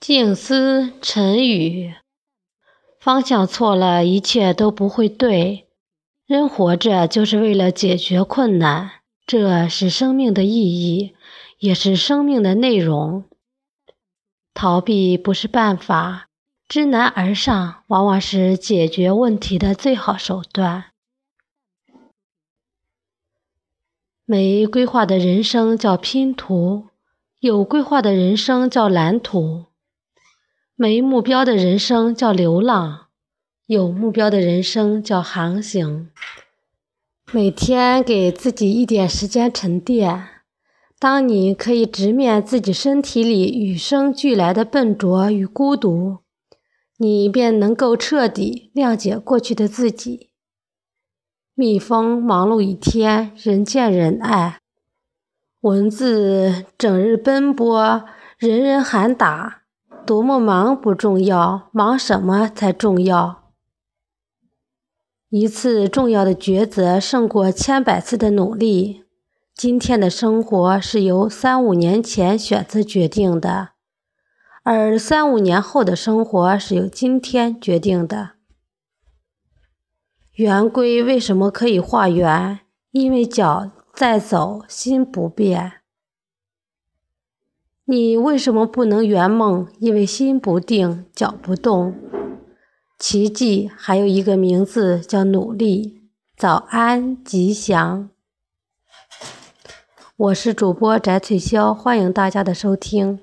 静思沉语，方向错了，一切都不会对。人活着就是为了解决困难，这是生命的意义，也是生命的内容。逃避不是办法，知难而上往往是解决问题的最好手段。没规划的人生叫拼图，有规划的人生叫蓝图。没目标的人生叫流浪，有目标的人生叫航行。每天给自己一点时间沉淀，当你可以直面自己身体里与生俱来的笨拙与孤独，你便能够彻底谅解过去的自己。蜜蜂忙碌一天，人见人爱；蚊子整日奔波，人人喊打。多么忙不重要，忙什么才重要？一次重要的抉择胜过千百次的努力。今天的生活是由三五年前选择决定的，而三五年后的生活是由今天决定的。圆规为什么可以画圆？因为脚在走，心不变。你为什么不能圆梦？因为心不定，脚不动。奇迹还有一个名字叫努力。早安，吉祥。我是主播翟翠潇，欢迎大家的收听。